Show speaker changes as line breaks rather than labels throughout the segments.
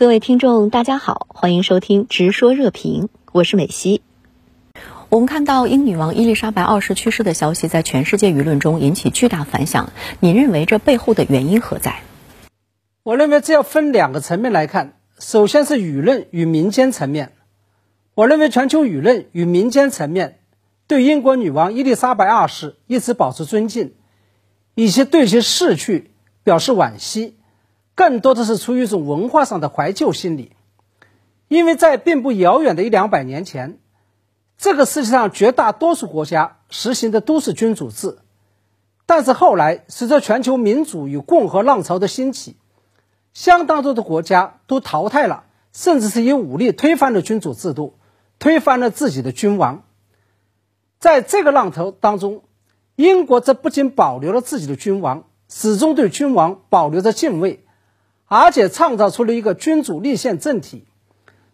各位听众，大家好，欢迎收听《直说热评》，我是美西。我们看到英女王伊丽莎白二世去世的消息在全世界舆论中引起巨大反响，你认为这背后的原因何在？
我认为这要分两个层面来看，首先是舆论与民间层面。我认为全球舆论与民间层面对英国女王伊丽莎白二世一直保持尊敬，以及对其逝去表示惋惜。更多的是出于一种文化上的怀旧心理，因为在并不遥远的一两百年前，这个世界上绝大多数国家实行的都是君主制，但是后来随着全球民主与共和浪潮的兴起，相当多的国家都淘汰了，甚至是以武力推翻了君主制度，推翻了自己的君王。在这个浪头当中，英国则不仅保留了自己的君王，始终对君王保留着敬畏。而且创造出了一个君主立宪政体，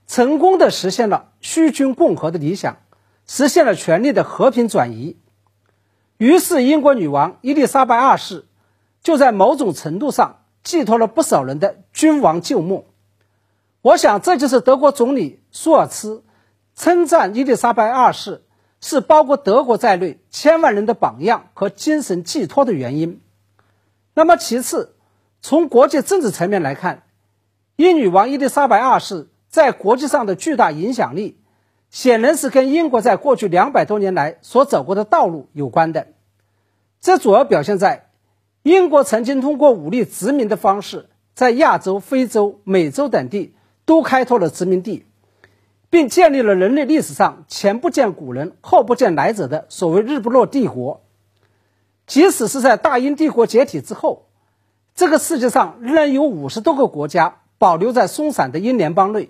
成功的实现了虚君共和的理想，实现了权力的和平转移。于是，英国女王伊丽莎白二世就在某种程度上寄托了不少人的君王旧梦。我想，这就是德国总理舒尔茨称赞伊丽莎白二世是包括德国在内千万人的榜样和精神寄托的原因。那么，其次。从国际政治层面来看，英女王伊丽莎白二世在国际上的巨大影响力，显然是跟英国在过去两百多年来所走过的道路有关的。这主要表现在英国曾经通过武力殖民的方式，在亚洲、非洲、美洲等地都开拓了殖民地，并建立了人类历史上前不见古人、后不见来者的所谓“日不落帝国”。即使是在大英帝国解体之后。这个世界上仍然有五十多个国家保留在松散的英联邦内，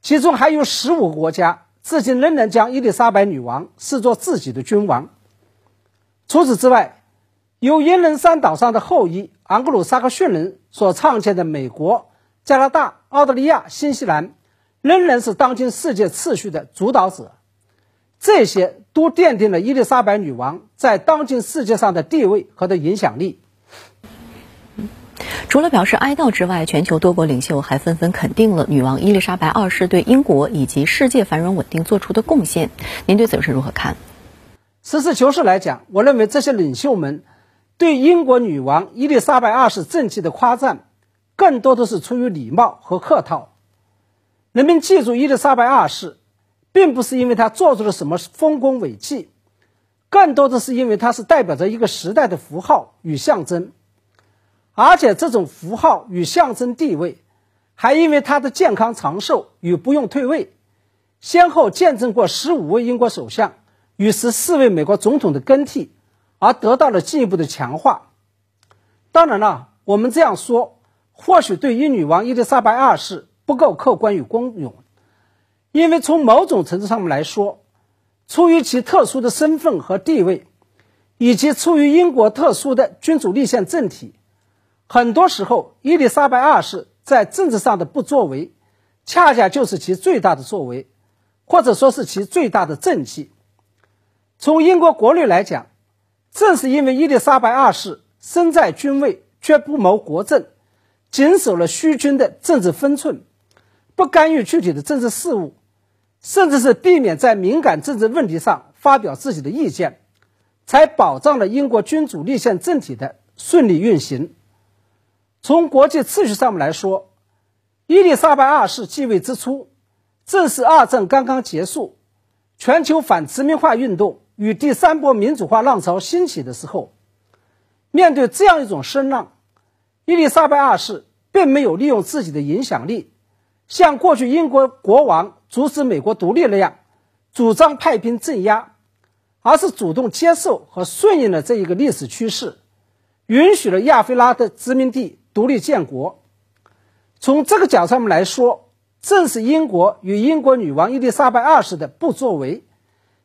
其中还有十五个国家至今仍然将伊丽莎白女王视作自己的君王。除此之外，由英伦三岛上的后裔昂格鲁萨克逊人所创建的美国、加拿大、澳大利亚、新西兰，仍然是当今世界秩序的主导者。这些都奠定了伊丽莎白女王在当今世界上的地位和的影响力。
除了表示哀悼之外，全球多国领袖还纷纷肯定了女王伊丽莎白二世对英国以及世界繁荣稳定做出的贡献。您对此是如何看？
实事求是来讲，我认为这些领袖们对英国女王伊丽莎白二世政绩的夸赞，更多的是出于礼貌和客套。人们记住伊丽莎白二世，并不是因为她做出了什么丰功伟绩，更多的是因为她是代表着一个时代的符号与象征。而且这种符号与象征地位，还因为他的健康长寿与不用退位，先后见证过十五位英国首相与十四位美国总统的更替，而得到了进一步的强化。当然了，我们这样说，或许对英女王伊丽莎白二世不够客观与公允，因为从某种程度上面来说，出于其特殊的身份和地位，以及出于英国特殊的君主立宪政体。很多时候，伊丽莎白二世在政治上的不作为，恰恰就是其最大的作为，或者说是其最大的政绩。从英国国内来讲，正是因为伊丽莎白二世身在君位却不谋国政，谨守了虚君的政治分寸，不干预具体的政治事务，甚至是避免在敏感政治问题上发表自己的意见，才保障了英国君主立宪政体的顺利运行。从国际秩序上面来说，伊丽莎白二世继位之初，正是二战刚刚结束，全球反殖民化运动与第三波民主化浪潮兴起的时候。面对这样一种声浪，伊丽莎白二世并没有利用自己的影响力，像过去英国国王阻止美国独立那样，主张派兵镇压，而是主动接受和顺应了这一个历史趋势，允许了亚非拉的殖民地。独立建国，从这个角度上来说，正是英国与英国女王伊丽莎白二世的不作为，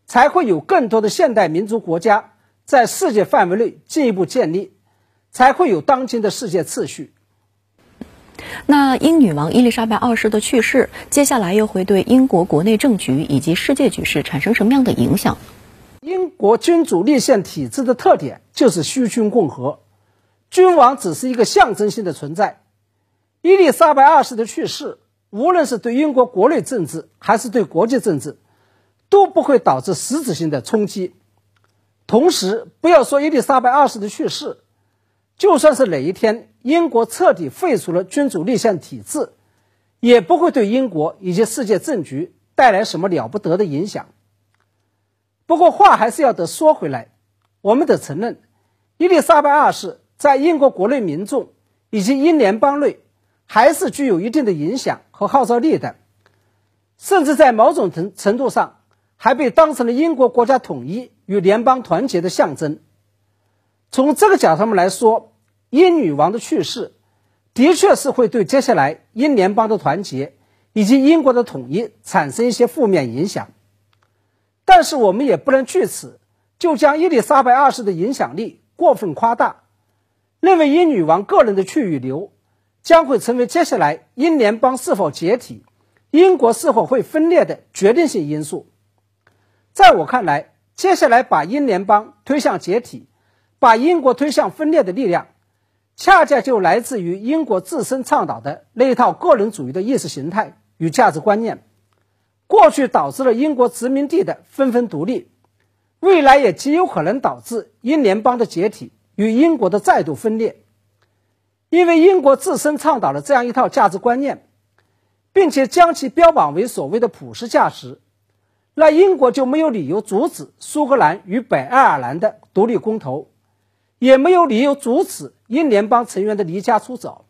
才会有更多的现代民族国家在世界范围内进一步建立，才会有当今的世界秩序。
那英女王伊丽莎白二世的去世，接下来又会对英国国内政局以及世界局势产生什么样的影响？
英国君主立宪体制的特点就是虚君共和。君王只是一个象征性的存在，伊丽莎白二世的去世，无论是对英国国内政治还是对国际政治，都不会导致实质性的冲击。同时，不要说伊丽莎白二世的去世，就算是哪一天英国彻底废除了君主立宪体制，也不会对英国以及世界政局带来什么了不得的影响。不过话还是要得说回来，我们得承认，伊丽莎白二世在英国国内民众以及英联邦内还是具有一定的影响和号召力的，甚至在某种程程度上还被当成了英国国家统一与联邦团结的象征。从这个角度上面来说，英女王的去世的确是会对接下来英联邦的团结以及英国的统一产生一些负面影响。但是我们也不能据此就将伊丽莎白二世的影响力过分夸大，认为英女王个人的去与留将会成为接下来英联邦是否解体、英国是否会分裂的决定性因素。在我看来，接下来把英联邦推向解体、把英国推向分裂的力量，恰恰就来自于英国自身倡导的那一套个人主义的意识形态与价值观念。过去导致了英国殖民地的纷纷独立，未来也极有可能导致英联邦的解体与英国的再度分裂。因为英国自身倡导了这样一套价值观念，并且将其标榜为所谓的普世价值，那英国就没有理由阻止苏格兰与北爱尔兰的独立公投，也没有理由阻止英联邦成员的离家出走。